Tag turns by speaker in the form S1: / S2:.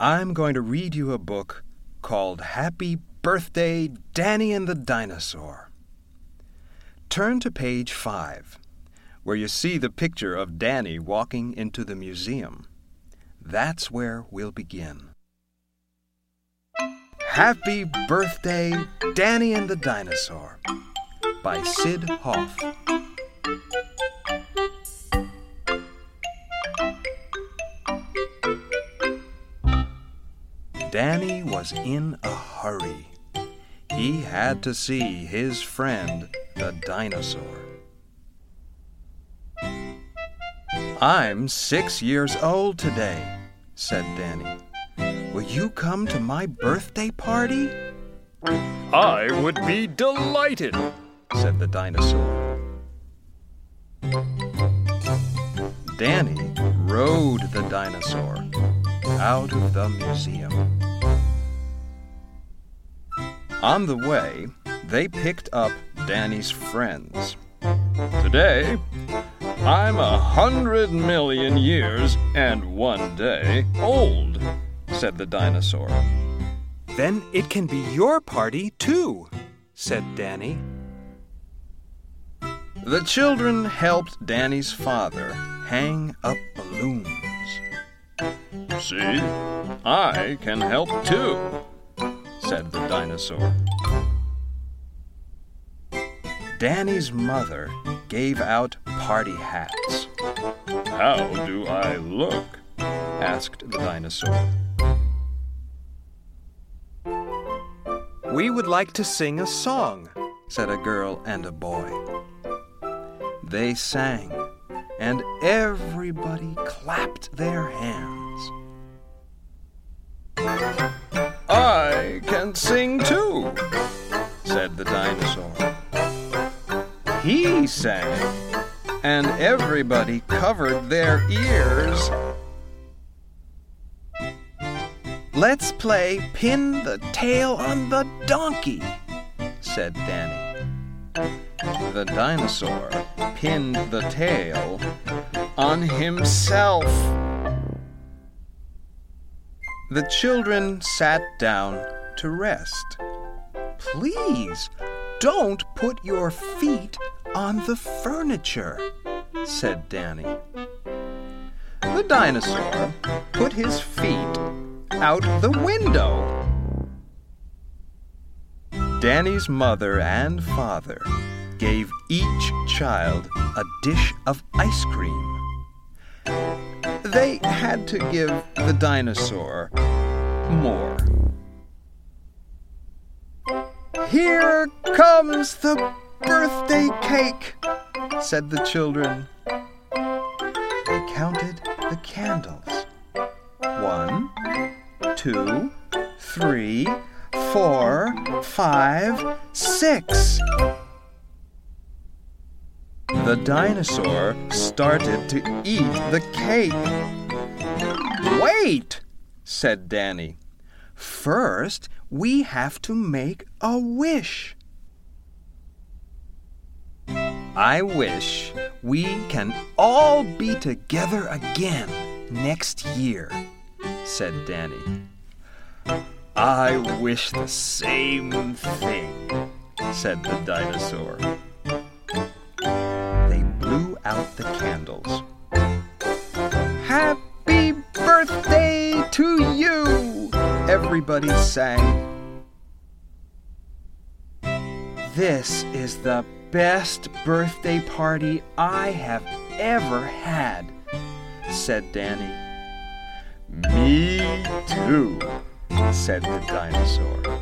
S1: I'm going to read you a book called Happy Birthday, Danny and the Dinosaur. Turn to page 5, where you see the picture of Danny walking into the museum. That's where we'll begin. Happy Birthday, Danny and the Dinosaur by Syd Hoff. Danny was in a hurry. He had to see his friend, the dinosaur. I'm six years old today, said Danny. Will you come to my birthday party?
S2: I would be delighted,
S1: said the dinosaur. Danny rode the dinosaur out of the museum. On the way, they picked up Danny's friends.
S2: Today, I'm a hundred million years and one day old, said the dinosaur.
S1: Then it can be your party, too, said Danny. The children helped Danny's father hang up balloons.
S2: See, I can help too, said the dinosaur.
S1: Danny's mother gave out party hats.
S2: How do I look? asked the dinosaur.
S1: We would like to sing a song, said a girl and a boy. They sang, and everybody clapped their hands.
S2: Sing too, said the dinosaur.
S1: He sang, and everybody covered their ears. Let's play Pin the Tail on the Donkey, said Danny. The dinosaur pinned the tail on himself. The children sat down to rest. Please don't put your feet on the furniture, said Danny. The dinosaur put his feet out the window. Danny's mother and father gave each child a dish of ice cream. They had to give the dinosaur more. Here comes the birthday cake, said the children. They counted the candles. One, two, three, four, five, six. The dinosaur started to eat the cake. Wait, said Danny. First, we have to make a wish. I wish we can all be together again next year, said Danny. I wish the same thing, said the dinosaur. They blew out the candles. Happy birthday to you! Everybody sang. This is the best birthday party I have ever had, said Danny. Me too, said the dinosaur.